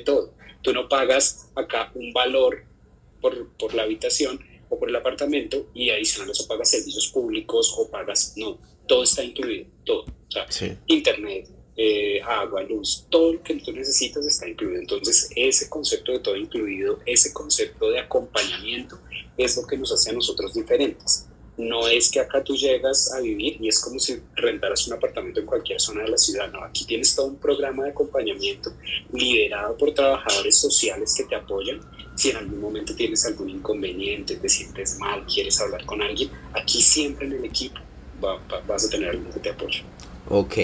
todo. Tú no pagas acá un valor por, por la habitación o por el apartamento y adicional eso pagas servicios públicos o pagas, no, todo está incluido, todo. O sea, internet, eh, agua, luz, todo lo que tú necesitas está incluido. Entonces, ese concepto de todo incluido, ese concepto de acompañamiento es lo que nos hace a nosotros diferentes. No es que acá tú llegas a vivir y es como si rentaras un apartamento en cualquier zona de la ciudad. No, aquí tienes todo un programa de acompañamiento liderado por trabajadores sociales que te apoyan. Si en algún momento tienes algún inconveniente, te sientes mal, quieres hablar con alguien, aquí siempre en el equipo vas a tener alguien que te apoye. Ok.